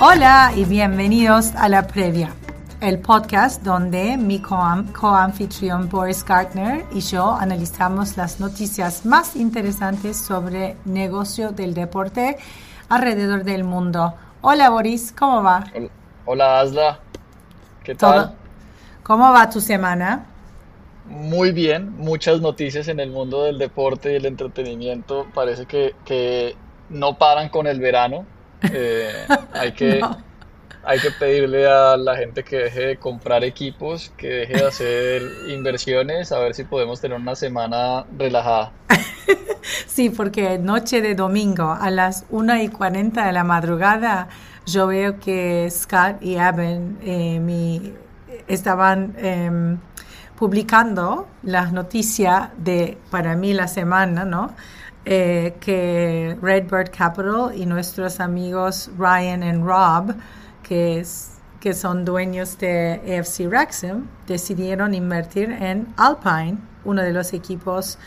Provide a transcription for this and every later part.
Hola y bienvenidos a La Previa, el podcast donde mi co-anfitrión Boris Gartner y yo analizamos las noticias más interesantes sobre negocio del deporte alrededor del mundo. Hola Boris, ¿cómo va? Hola Asla, ¿qué tal? ¿Cómo va tu semana? Muy bien, muchas noticias en el mundo del deporte y el entretenimiento. Parece que, que no paran con el verano eh, hay, que, hay que pedirle a la gente que deje de comprar equipos, que deje de hacer inversiones, a ver si podemos tener una semana relajada. Sí, porque noche de domingo a las 1 y 40 de la madrugada yo veo que Scott y Evan eh, estaban em, publicando las noticias de, para mí, la semana, ¿no? Eh, que Redbird Capital y nuestros amigos Ryan y Rob, que, es, que son dueños de AFC Wrexham, decidieron invertir en Alpine, uno de los equipos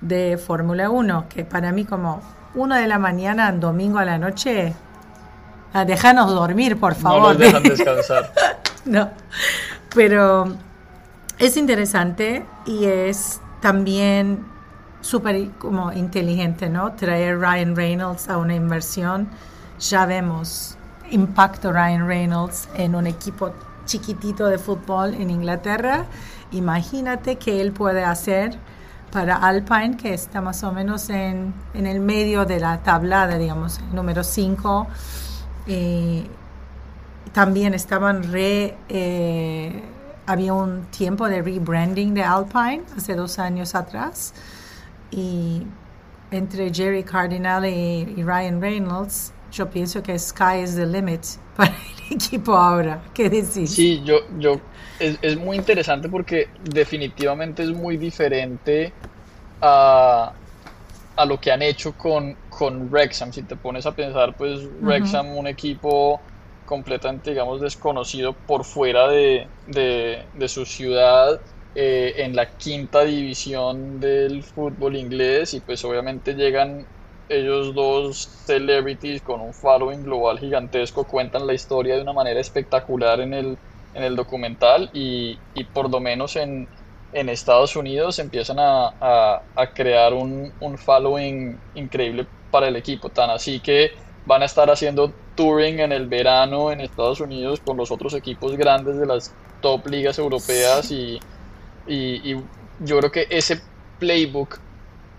de Fórmula 1, que para mí como una de la mañana, domingo a la noche, ah, déjanos dormir, por favor. No nos dejan descansar. no, pero es interesante y es también súper como inteligente, ¿no? Traer Ryan Reynolds a una inversión. Ya vemos impacto Ryan Reynolds en un equipo chiquitito de fútbol en Inglaterra. Imagínate que él puede hacer para Alpine, que está más o menos en, en el medio de la tablada, digamos, número 5. Eh, también estaban re... Eh, había un tiempo de rebranding de Alpine hace dos años atrás y entre Jerry Cardinal y, Ryan Reynolds, yo pienso que sky is the limit para el equipo ahora. ¿Qué decís? Sí, yo, yo es, es muy interesante porque definitivamente es muy diferente a, a lo que han hecho con, con Wrexham. Si te pones a pensar, pues Wrexham, un equipo completamente, digamos, desconocido por fuera de, de, de su ciudad eh, en la quinta división del fútbol inglés y pues obviamente llegan ellos dos celebrities con un following global gigantesco, cuentan la historia de una manera espectacular en el, en el documental y, y por lo menos en, en Estados Unidos empiezan a, a, crear un, un, following increíble para el equipo, tan así que van a estar haciendo touring en el verano en Estados Unidos con los otros equipos grandes de las top ligas europeas y y, yo creo que ese playbook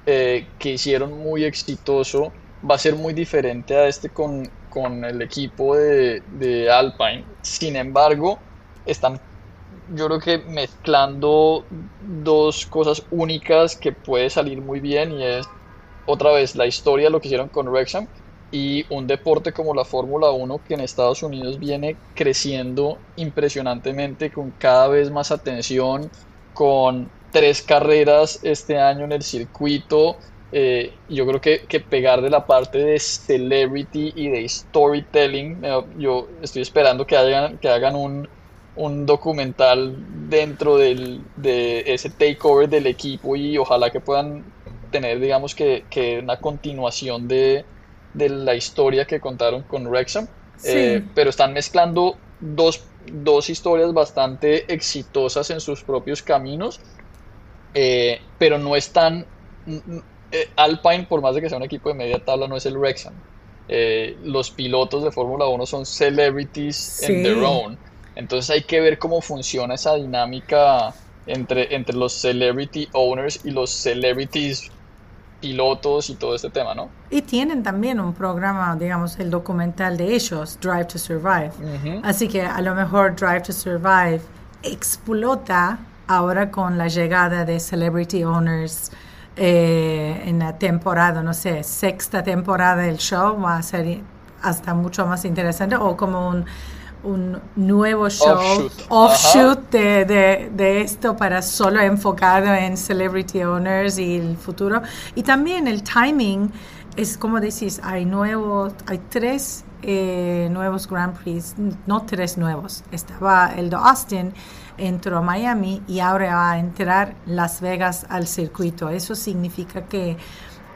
eh, que hicieron muy exitoso va a ser muy diferente a este con, con el equipo de, de, Alpine. Sin embargo, están yo creo que mezclando dos cosas únicas que puede salir muy bien y es otra vez la historia, lo que hicieron con Wrexham y un deporte como la Fórmula 1 que en Estados Unidos viene creciendo impresionantemente con cada vez más atención, con tres carreras este año en el circuito. Eh, yo creo que, que, pegar de la parte de celebrity y de storytelling, eh, yo estoy esperando que hagan, que hagan un, un documental dentro del, de ese takeover del equipo y ojalá que puedan tener, digamos, que, que una continuación de, de, la historia que contaron con Wrexham. Eh, pero están mezclando dos dos historias bastante exitosas en sus propios caminos eh, pero no es tan... Eh, Alpine, por más de que sea un equipo de media tabla, no es el Wrexham. Eh, los pilotos de Fórmula 1 son celebrities in their own. Entonces hay que ver cómo funciona esa dinámica entre, entre los celebrity owners y los celebrities pilotos y todo este tema, ¿no? Y tienen también un programa, digamos, el documental de ellos, Drive to Survive. Así que a lo mejor Drive to Survive explota ahora con la llegada de celebrity owners eh, en la temporada, no sé, sexta temporada del show, va a ser hasta mucho más interesante o como un un nuevo show, offshoot, de, de, esto para solo enfocado en celebrity owners y el futuro. Y también el timing es como decís, hay nuevos, hay tres eh, nuevos Grand Prix, no tres nuevos. Estaba el de Austin, entró Miami y ahora va a entrar Las Vegas al circuito. Eso significa que,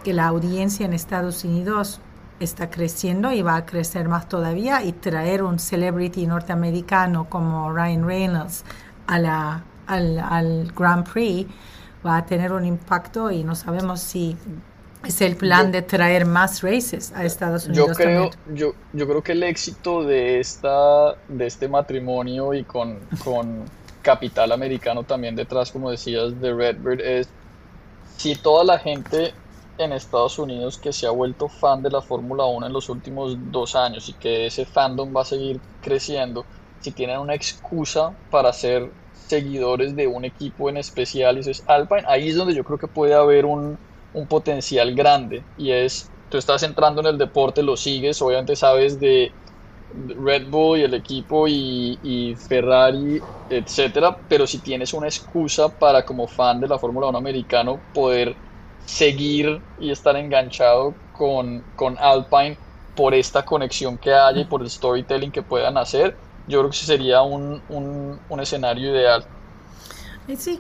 que la audiencia en Estados Unidos está creciendo y va a crecer más todavía y traer un celebrity norteamericano como Ryan Reynolds a la, al, al Grand Prix va a tener un impacto y no sabemos si es el plan de traer más races a Estados Unidos. Yo creo, yo, yo creo que el éxito de esta, de este matrimonio y con, con capital americano también detrás, como decías, de Redbird es si toda la gente en Estados Unidos que se ha vuelto fan de la Fórmula 1 en los últimos dos años y que ese fandom va a seguir creciendo, si tienen una excusa para ser seguidores de un equipo en especial, y eso es Alpine, ahí es donde yo creo que puede haber un, un potencial grande y es, tú estás entrando en el deporte, lo sigues, obviamente sabes de Red Bull y el equipo y, y, Ferrari, etcétera, pero si tienes una excusa para como fan de la Fórmula 1 americano poder seguir y estar enganchado con, con Alpine por esta conexión que haya y por el storytelling que puedan hacer, yo creo que sería un, un, un escenario ideal. Sí,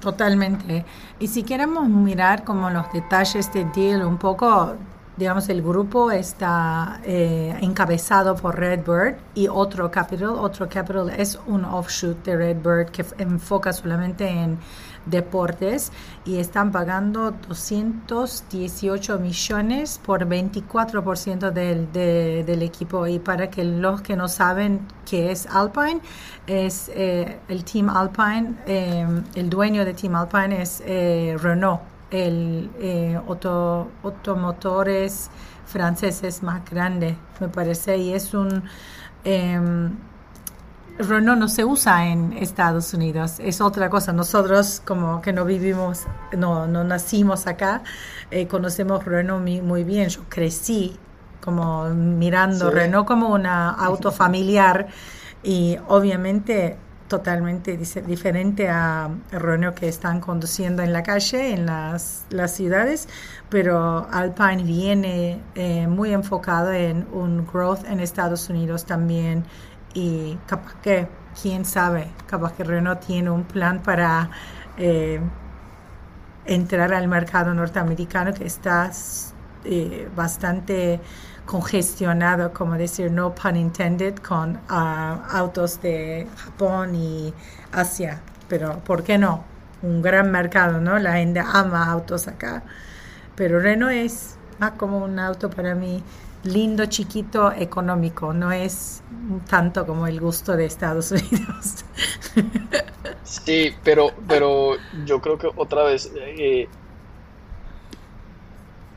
totalmente. Y si queremos mirar como los detalles del deal un poco, digamos, el grupo está eh, encabezado por Redbird y otro capital. Otro capital es un offshoot de Redbird que enfoca solamente en deportes y están pagando 218 millones por 24% del, del equipo. Y para que los que no saben qué es Alpine, es eh, el Team Alpine, eh, el dueño de Team Alpine es Renault el eh, auto, automotores franceses más grande, me parece, y es un... Renault no se usa en Estados Unidos, es otra cosa. Nosotros como que no vivimos, no, no nacimos acá, eh, conocemos Renault muy, bien. Yo crecí como mirando Renault como una auto familiar y obviamente totalmente diferente a Renault que están conduciendo en la calle, en las, las ciudades, pero Alpine viene eh, muy enfocado en un growth en Estados Unidos también y capaz que, quién sabe, capaz que Renault tiene un plan para eh, entrar al mercado norteamericano que está eh, bastante congestionado, como decir, no pun intended, con ah, autos de Japón y Asia. Pero, ¿por qué no? Un gran mercado, ¿no? La gente ama autos acá. Pero Renault es más como un auto para mí lindo, chiquito, económico. No es tanto como el gusto de Estados Unidos. Sí, pero, pero yo creo que otra vez eh,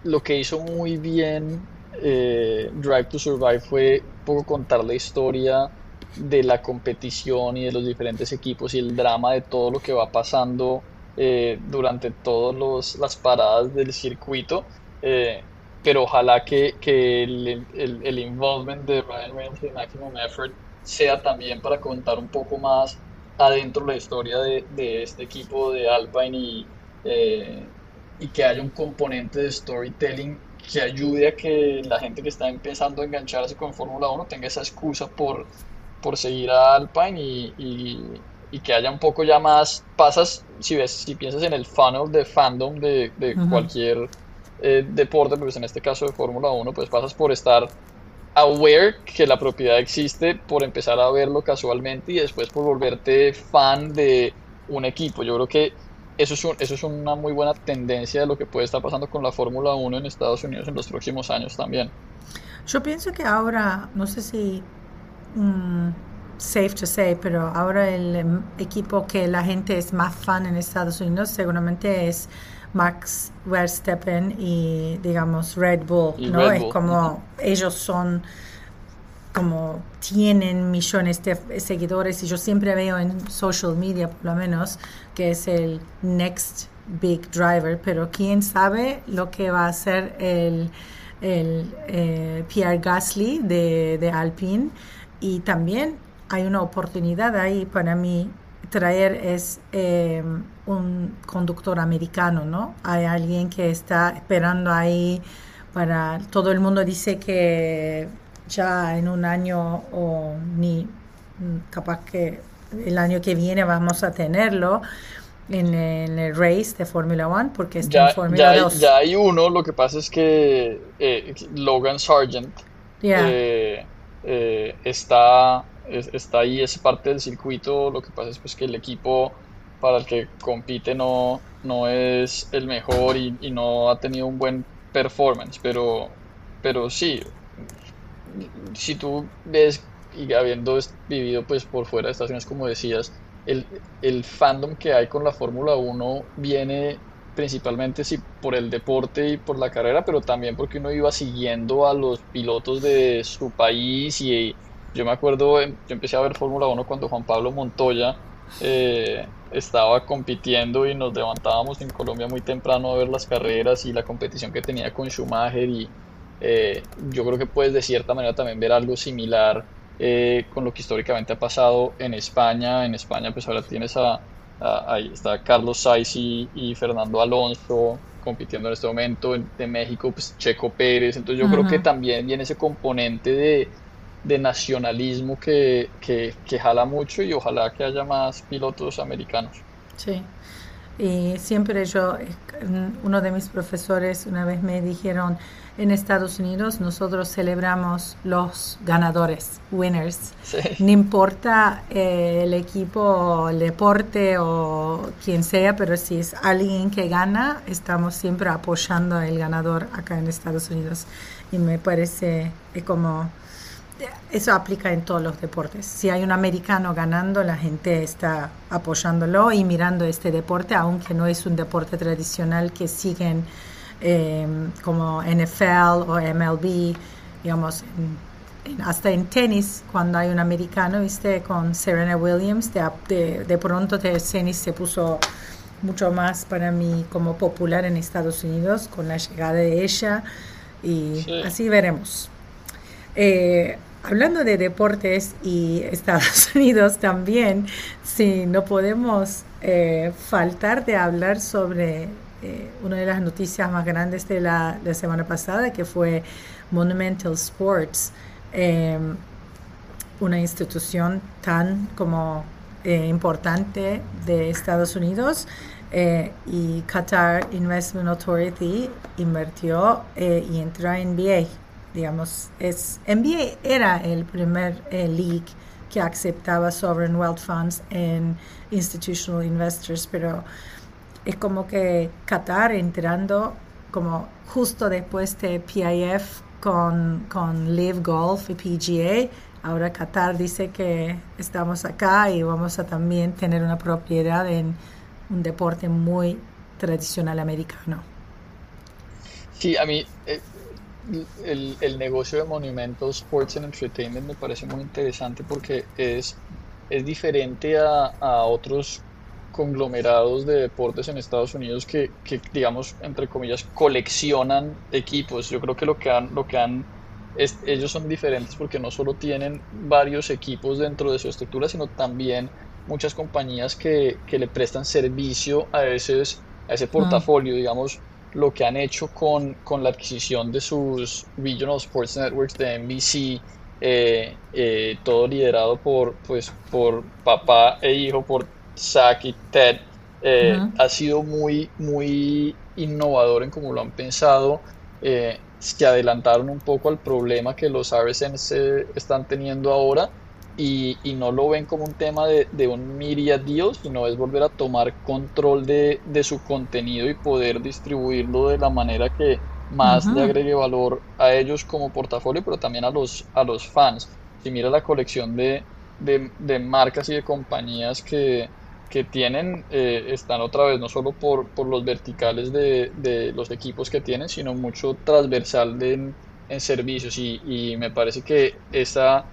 lo que hizo muy bien eh, Drive to Survive fue poco contar la historia de la competición y de los diferentes equipos y el drama de todo lo que va pasando eh, durante todas las paradas del circuito. Eh, pero ojalá que, que el, el, involvement de Ryan Reynolds y Maximum Effort sea también para contar un poco más adentro la historia de, de este equipo de Alpine y, y que haya un componente de storytelling que ayude a que la gente que está empezando a engancharse con Fórmula 1 tenga esa excusa por, por seguir a Alpine y, y, que haya un poco ya más, pasas, si ves, si piensas en el funnel de fandom de, de cualquier eh, deporte, pues en este caso de Fórmula 1, pues pasas por estar aware que la propiedad existe, por empezar a verlo casualmente y después por volverte fan de un equipo. Yo creo que eso es, eso es una muy buena tendencia de lo que puede estar pasando con la Fórmula 1 en Estados Unidos en los próximos años también. Yo pienso que ahora, no sé si mm, safe to say, pero ahora el em, equipo que la gente es más fan en Estados Unidos seguramente es Max Verstappen y digamos Red Bull, ¿no? Es como ellos son como tienen millones de seguidores y yo siempre veo en social media por lo menos que es el next big driver, pero quién sabe lo que va a hacer el, el eh, Pierre Gasly de, de Alpine y también hay una oportunidad ahí para mí traer es eh, un conductor americano, ¿no? Hay alguien que está esperando ahí para... Todo el mundo dice que ya en un año o ni capaz que el año que viene vamos a tenerlo en, el race de Fórmula 1 porque está en Fórmula 2. Ya hay uno, lo que pasa es que eh, Logan Sargent eh, está está ahí, es parte del circuito, lo que pasa es pues que el equipo para el que compite no, no es el mejor y, no ha tenido un buen performance, pero, pero sí, si tú ves y habiendo vivido pues por fuera de estaciones como decías, el, el fandom que hay con la Fórmula 1 viene principalmente sí, por el deporte y por la carrera, pero también porque uno iba siguiendo a los pilotos de su país y yo me acuerdo, yo empecé a ver Fórmula 1 cuando Juan Pablo Montoya eh, estaba compitiendo y nos levantábamos en Colombia muy temprano a ver las carreras y la competición que tenía con Schumacher y eh, yo creo que puedes de cierta manera también ver algo similar eh, con lo que históricamente ha pasado en España. En España pues ahora tienes a, ahí está Carlos Sainz y, Fernando Alonso compitiendo en este momento. De México pues Checo Pérez. Entonces yo creo que también viene ese componente de de nacionalismo que, que, jala mucho y ojalá que haya más pilotos americanos. Sí, y siempre yo, uno de mis profesores una vez me dijeron, en Estados Unidos nosotros celebramos los ganadores, winners. No importa eh, el equipo, el deporte o quien sea, pero si es alguien que gana, estamos siempre apoyando al ganador acá en Estados Unidos. Y me parece como eso aplica en todos los deportes. Si hay un americano ganando, la gente está apoyándolo y mirando este deporte, aunque no es un deporte tradicional que siguen eh, como NFL o MLB, digamos, hasta en tenis, cuando hay un americano, viste, con Serena Williams, de, de, pronto el tenis se puso mucho más para mí como popular en Estados Unidos con la llegada de ella y así veremos. Eh, hablando de deportes y Estados Unidos también, sí, no podemos eh, faltar de hablar sobre eh, una de las noticias más grandes de la, semana pasada, que fue Monumental Sports, em, una institución tan como eh, importante de Estados Unidos. y Qatar Investment Authority invirtió y entró en NBA digamos, es, NBA era el primer eh, league que aceptaba sovereign wealth funds en institutional investors, pero es como que Qatar entrando como justo después de PIF con, con Live Golf y PGA, ahora Qatar dice que estamos acá y vamos a también tener una propiedad en un deporte muy tradicional americano. Sí, a mí eh, el, el, negocio de Monumental Sports and Entertainment me parece muy interesante porque es, es diferente a, a otros conglomerados de deportes en Estados Unidos que, que, digamos, entre comillas, coleccionan equipos. Yo creo que lo que han, lo que han ellos son diferentes porque no solo tienen varios equipos dentro de su estructura, sino también muchas compañías que, que le prestan servicio a, ese, a ese portafolio, digamos, lo que han hecho con, con la adquisición de sus Regional Sports Networks de NBC, eh, eh, todo liderado por, pues, por papá e hijo, por Zach y Ted, eh, ha sido muy, muy innovador en cómo lo han pensado. se adelantaron un poco al problema que los RSNs están teniendo ahora y, no lo ven como un tema de, de, un media deal, sino es volver a tomar control de, su contenido y poder distribuirlo de la manera que más le agregue valor a ellos como portafolio, pero también a los, a los fans. Si mira la colección de, de marcas y de compañías que, que tienen, eh, están otra vez no solo por, por los verticales de, de, los equipos que tienen, sino mucho transversal en, en servicios y, y me parece que esa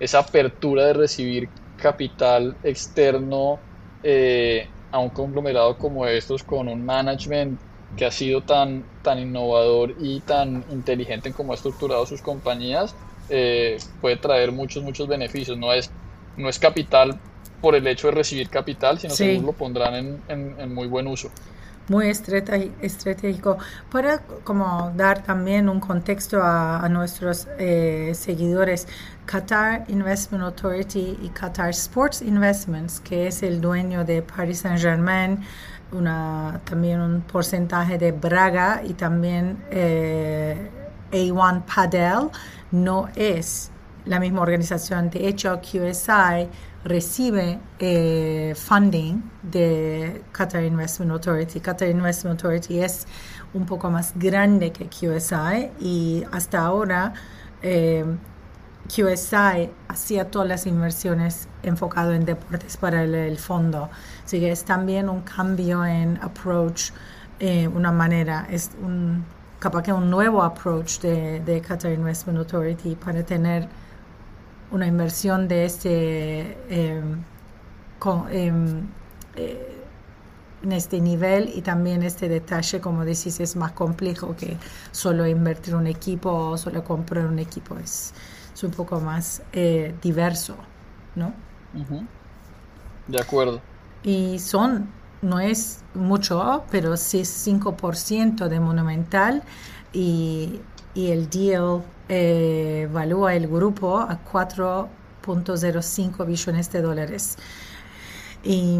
esa apertura de recibir capital externo eh, a un conglomerado como estos con un management que ha sido tan, tan innovador y tan inteligente en cómo ha estructurado sus compañías, eh, puede traer muchos, muchos beneficios. No es, no es capital por el hecho de recibir capital, sino que lo pondrán en, en muy buen uso. Muy estratégico. Para como dar también un contexto a, nuestros eh, seguidores Qatar Investment Authority y Qatar Sports Investments que es el dueño de Paris Saint Germain una también un porcentaje de Braga y también eh, A1 Padel no es la misma organización de hecho QSI recibe eh, funding de Qatar Investment Authority. Qatar Investment Authority es un poco más grande que QSI y hasta ahora eh, QSI hacía todas las inversiones enfocado en deportes para el, fondo. Así que es también un cambio en approach, eh, una manera, es un capaz que un nuevo approach de, Qatar Investment Authority para tener una inversión de este em, em, eh, en este nivel y también este detalle, como decís, es más complejo que solo invertir un equipo o solo comprar un equipo. Es, un poco más eh, diverso, ¿no? De acuerdo. Y son, no es mucho, pero sí es 5% de Monumental y, y el deal eh, evalúa el grupo a 4.05 billones de dólares. Y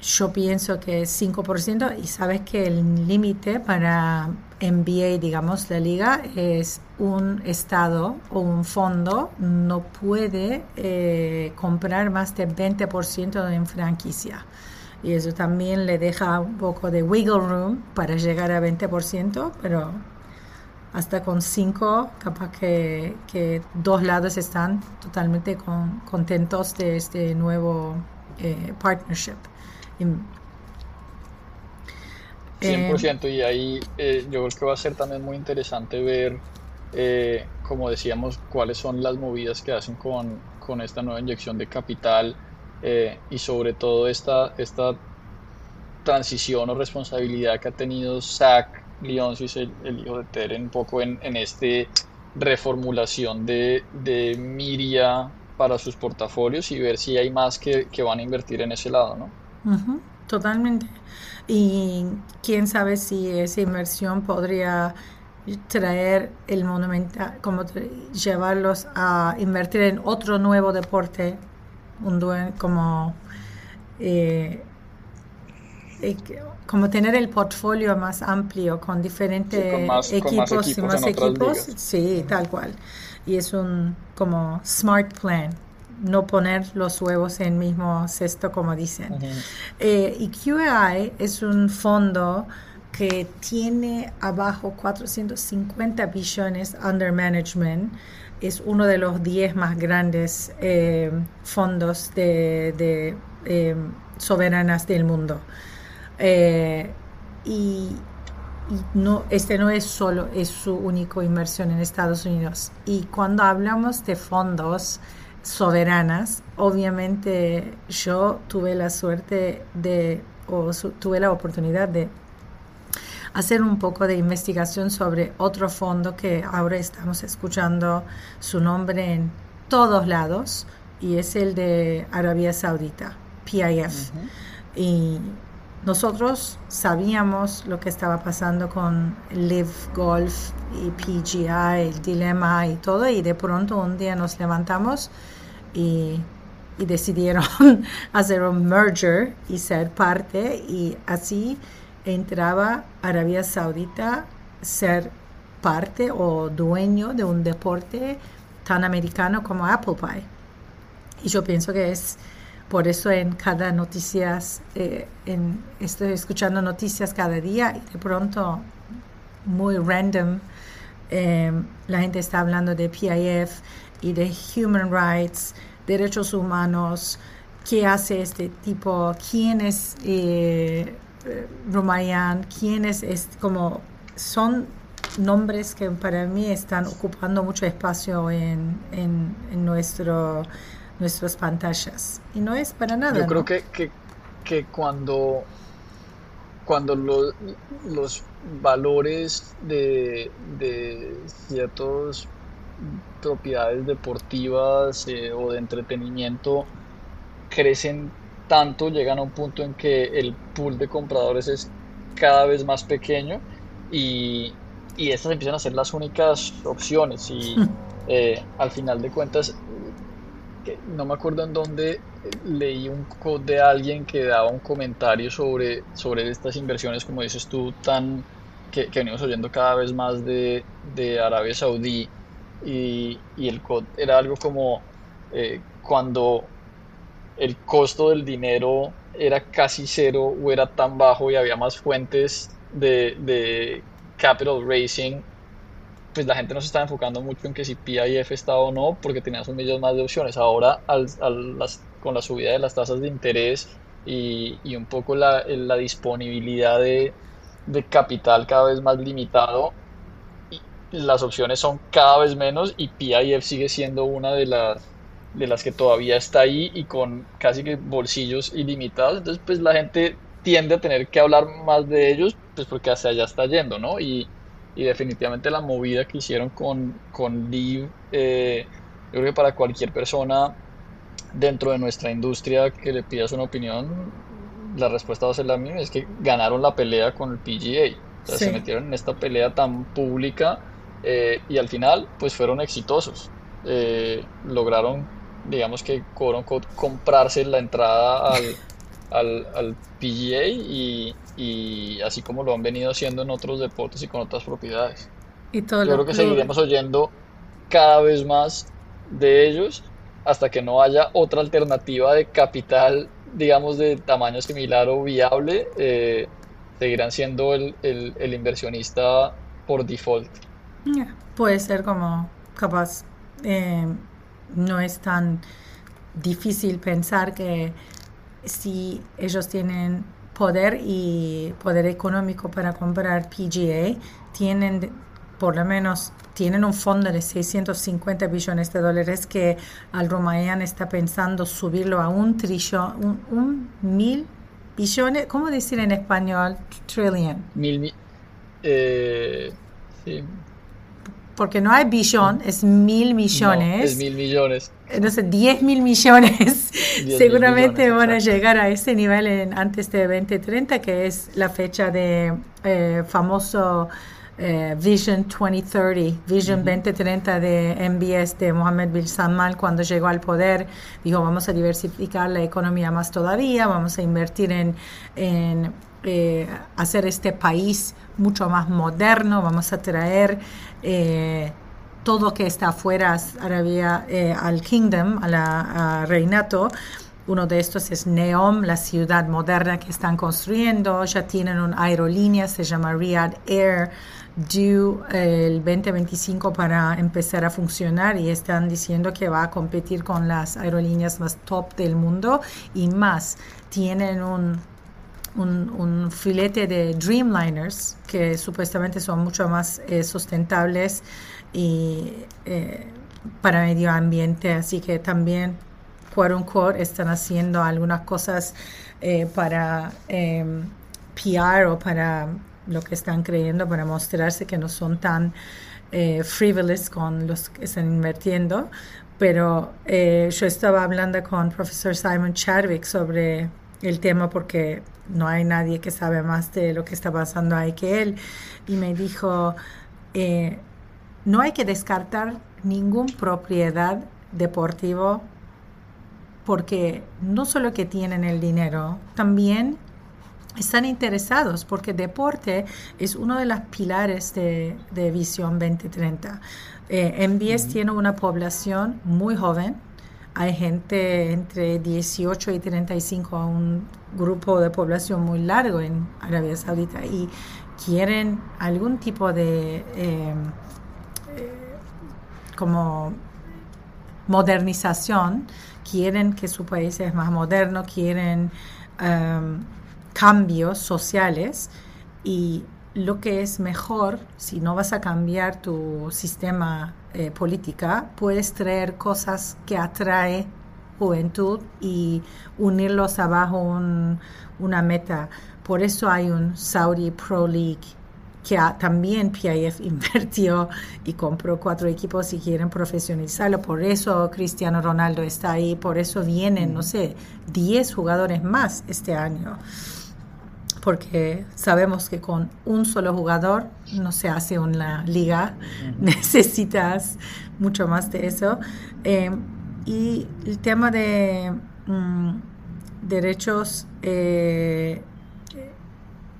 yo pienso que es 5% y sabes que el límite para NBA, digamos, la liga es un estado o un fondo no puede eh, comprar más del 20% en franquicia. Y eso también le deja un poco de wiggle room para llegar a 20%, pero hasta con cinco, capaz que, dos lados están totalmente contentos de este nuevo eh, partnership. 100% eh, y ahí eh, yo creo que va a ser también muy interesante ver, como decíamos, cuáles son las movidas que hacen con, con esta nueva inyección de capital y sobre todo esta, esta transición o responsabilidad que ha tenido SAC Leonsis, el, el hijo de Teren, un poco en, en este reformulación de, de, Miria para sus portafolios y ver si hay más que, que van a invertir en ese lado, ¿no? Totalmente. Y quién sabe si esa inversión podría traer el monumental, como llevarlos a invertir en otro nuevo deporte, un como eh, eh, como tener el portfolio más amplio con diferentes equipos, y más equipos, sí, tal cual. Y es un como smart plan, no poner los huevos en el mismo cesto como dicen. Eh, y QAI es un fondo que tiene abajo 450 billones under management. Es uno de los 10 más grandes eh, fondos de, de eh, soberanas del mundo. Eh, y, no, este no es solo, es su única inversión en Estados Unidos. Y cuando hablamos de fondos soberanas, obviamente yo tuve la suerte de, o tuve la oportunidad de hacer un poco de investigación sobre otro fondo que ahora estamos escuchando su nombre en todos lados y es el de Arabia Saudita, PIF. Y nosotros sabíamos lo que estaba pasando con Live Golf y PGI, el dilema y todo, y de pronto un día nos levantamos y, decidieron hacer un merger y ser parte, y así entraba Arabia Saudita ser parte o dueño de un deporte tan americano como Apple Pie. Y yo pienso que es por eso en cada noticias, eh, estoy escuchando noticias cada día y de pronto, muy random, eh, la gente está hablando de PIF y de human rights, derechos humanos, qué hace este tipo, quién es eh, Romayan, quién es, es, como son nombres que para mí están ocupando mucho espacio en, en, nuestro, nuestras pantallas. Y no es para nada. Yo creo que, que, cuando, cuando los, los valores de, de ciertas propiedades deportivas eh, o de entretenimiento crecen tanto, llegan a un punto en que el pool de compradores es cada vez más pequeño y, y estas empiezan a ser las únicas opciones y eh, al final de cuentas no me acuerdo en dónde leí un code de alguien que daba un comentario sobre, sobre estas inversiones como dices tú tan que, venimos oyendo cada vez más de, de Arabia Saudí y, y, el code era algo como eh, cuando el costo del dinero era casi cero o era tan bajo y había más fuentes de, de capital raising, pues la gente no se estaba enfocando mucho en que si PIF estaba o no, porque tenías un millón más de opciones. Ahora, al, las, con la subida de las tasas de interés y, y un poco la, la disponibilidad de, de, capital cada vez más limitado, las opciones son cada vez menos y PIF sigue siendo una de las de las que todavía está ahí y con casi que bolsillos ilimitados. Entonces, pues la gente tiende a tener que hablar más de ellos, pues porque hacia allá está yendo, ¿no? Y, y definitivamente la movida que hicieron con, con Live, eh, yo creo que para cualquier persona dentro de nuestra industria que le pidas una opinión, la respuesta va a ser la misma, es que ganaron la pelea con el PGA. O sea, se metieron en esta pelea tan pública eh, y al final pues fueron exitosos. Eh, lograron, digamos que comprarse la entrada al, al, al PGA y, y, así como lo han venido haciendo en otros deportes y con otras propiedades. Y todo Yo creo que seguiremos oyendo cada vez más de ellos hasta que no haya otra alternativa de capital, digamos, de tamaño similar o viable, eh, seguirán siendo el, el, el, inversionista por default. Puede ser como capaz, eh, no es tan difícil pensar que si ellos tienen poder y poder económico para comprar PGA, tienen por lo menos tienen un fondo de 650 billones de dólares que al Romayan está pensando subirlo a un trillón, un, mil billones, ¿cómo decir en español? Trillion. Mil, eh, sí, porque no hay billón, es mil millones. es mil millones. Entonces, 10 mil millones seguramente van a llegar a ese nivel en, antes de 2030, que es la fecha de eh, famoso eh, Vision 2030, Vision 2030 de MBS de Mohamed Bin Salman cuando llegó al poder. Dijo, vamos a diversificar la economía más todavía, vamos a invertir en, en eh, hacer este país mucho más moderno, vamos a traer eh, todo que está afuera Arabia, eh, al Kingdom, a la Reinato. Uno de estos es Neom, la ciudad moderna que están construyendo. Ya tienen una aerolínea, se llama Riyadh Air, due el 2025 para empezar a funcionar y están diciendo que va a competir con las aerolíneas más top del mundo y más. Tienen un un, filete de Dreamliners que supuestamente son mucho más eh, sustentables y eh, para medio ambiente, así que también quote están haciendo algunas cosas eh, para em, PR o para lo que están creyendo, para mostrarse que no son tan frivolous con los que están invirtiendo. Pero yo estaba hablando con profesor Simon Chadwick sobre el tema porque no hay nadie que sabe más de lo que está pasando ahí que él. Y me dijo, eh, no hay que descartar ninguna propiedad deportivo porque no solo que tienen el dinero, también están interesados porque deporte es uno de los pilares de, Visión 2030. Eh, MBS tiene una población muy joven, hay gente entre 18 y 35, un grupo de población muy largo en Arabia Saudita y quieren algún tipo de eh, eh, como modernización, quieren que su país es más moderno, quieren um, cambios sociales y lo que es mejor, si no vas a cambiar tu sistema eh, política, puedes traer cosas que atrae juventud y unirlos abajo un, una meta. Por eso hay un Saudi Pro League que también PIF invirtió y compró cuatro equipos y quieren profesionalizarlo. Por eso Cristiano Ronaldo está ahí, por eso vienen, no sé, 10 jugadores más este año. Porque sabemos que con un solo jugador no se hace una liga, necesitas mucho más de eso. Eh, y el tema de mm, derechos eh,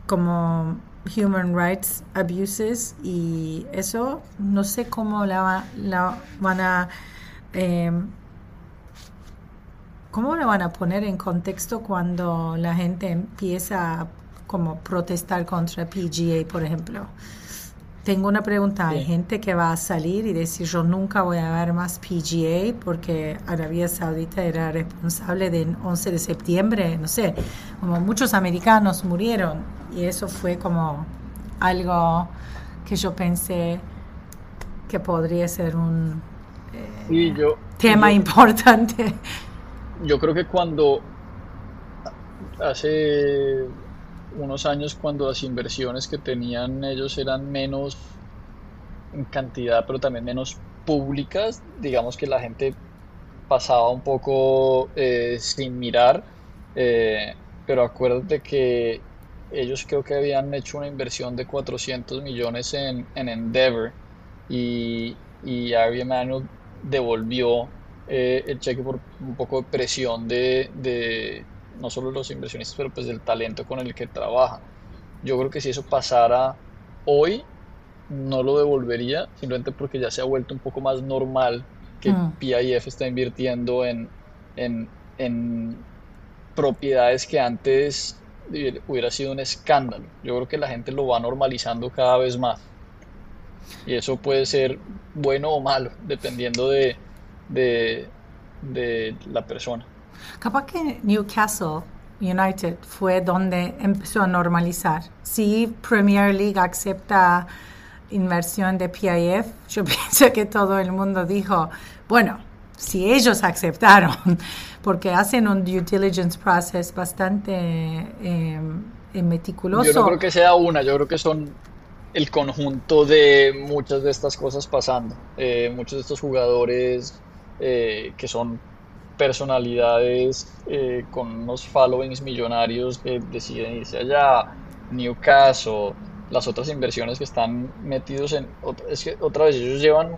como human rights abuses y eso no sé cómo la, la van a eh, cómo la van a poner en contexto cuando la gente empieza a como protestar contra PGA por ejemplo tengo una pregunta. Hay gente que va a salir y decir yo nunca voy a ver más PGA porque Arabia Saudita era responsable del 11 de septiembre, no sé, como muchos americanos murieron y eso fue como algo que yo pensé que podría ser un eh, tema importante. Yo creo que cuando hace unos años cuando las inversiones que tenían ellos eran menos en cantidad, pero también menos públicas, digamos que la gente pasaba un poco eh, sin mirar, eh, pero acuérdate que ellos creo que habían hecho una inversión de 400 millones en, Endeavor y, y Manuel devolvió eh, el cheque por un poco de presión de no solo los inversionistas, pero pues del talento con el que trabaja. Yo creo que si eso pasara hoy, no lo devolvería, simplemente porque ya se ha vuelto un poco más normal que mm. PIF está invirtiendo en, en, propiedades que antes hubiera sido un escándalo. Yo creo que la gente lo va normalizando cada vez más. Y eso puede ser bueno o malo, dependiendo de, de, de la persona. Capaz que Newcastle United fue donde empezó a normalizar. Si Premier League acepta inversión de PIF, yo pienso que todo el mundo dijo, bueno, si ellos aceptaron, porque hacen un due diligence process bastante eh, meticuloso. Yo no creo que sea una, yo creo que son el conjunto de muchas de estas cosas pasando. Eh, muchos de estos jugadores eh, que son personalidades eh, con unos followings millonarios que deciden irse allá, Newcastle, las otras inversiones que están metidos en... Es que otra vez ellos llevan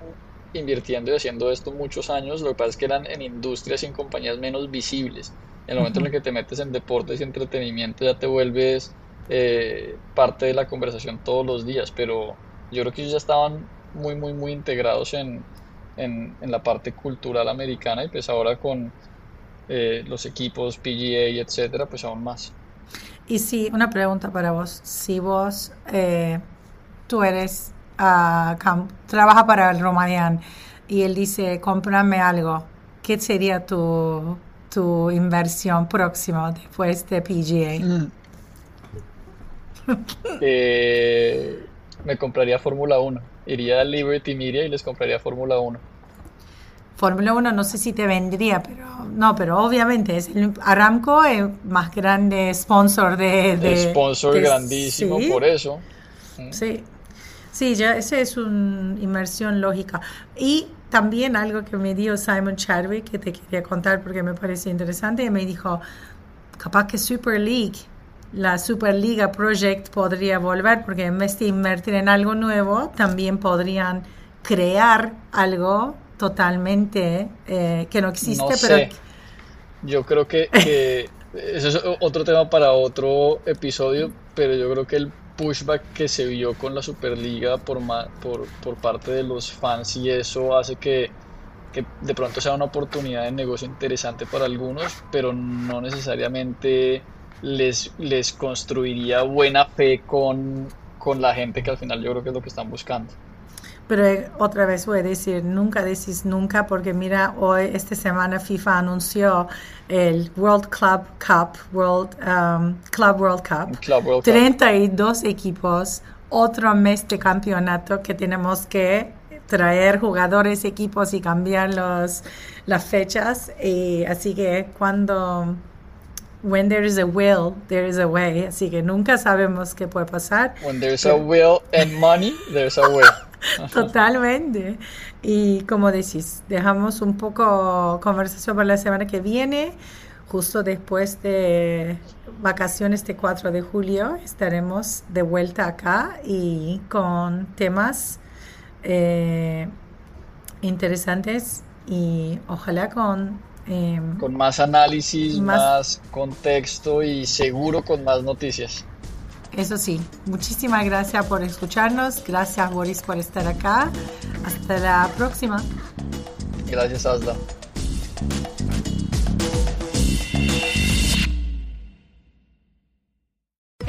invirtiendo y haciendo esto muchos años, lo que pasa es que eran en industrias y en compañías menos visibles. En el momento en el que te metes en deportes y entretenimiento ya te vuelves eh, parte de la conversación todos los días, pero yo creo que ellos ya estaban muy, muy, muy integrados en, en, la parte cultural americana y pues ahora con eh, los equipos PGA, etcétera, pues aún más. Y si, una pregunta para vos, si vos, eh, tú eres, uh, trabaja para el Romadian y él dice, cómprame algo, ¿qué sería tu, tu inversión próxima después de PGA? Mm. Eh, me compraría Fórmula 1. Iría a Liberty Media y les compraría Fórmula 1. Fórmula 1 no sé si te vendría, pero no, pero obviamente es el Aramco es más grande sponsor de... de sponsor grandísimo por eso. Mm. Sí, sí, ya esa es una inmersión lógica. Y también algo que me dio Simon Chadwick, que te quería contar porque me parece interesante, y me dijo, capaz que Super League, la Superliga Project podría volver, porque en vez de invertir en algo nuevo, también podrían crear algo totalmente eh, que no existe, pero... Yo creo que, que eso es otro tema para otro episodio, pero yo creo que el pushback que se vio con la Superliga por, por, por parte de los fans y eso hace que que de pronto sea una oportunidad de negocio interesante para algunos, pero no necesariamente les, les construiría buena fe con, con la gente que al final yo creo que es lo que están buscando. Pero eh, otra vez voy a decir, nunca decís nunca, porque mira, hoy, esta semana FIFA anunció el World Club Cup, World um, Club World Cup. Club World Cup. 32 equipos, otro mes de campeonato que tenemos que traer jugadores, equipos y cambiar los, las fechas. Y así que cuando when there is a will, there is a way. Así que nunca sabemos qué puede pasar. When there's a will and money, there's a way. Totalmente. Y como decís, dejamos un poco conversación para la semana que viene. Justo después de vacaciones de 4 de julio estaremos de vuelta acá y con temas eh, interesantes y ojalá con... Eh, con más análisis, más... más contexto y seguro con más noticias. Eso sí, muchísimas gracias por escucharnos. Gracias, Boris, por estar acá. Hasta la próxima. Gracias, Asla.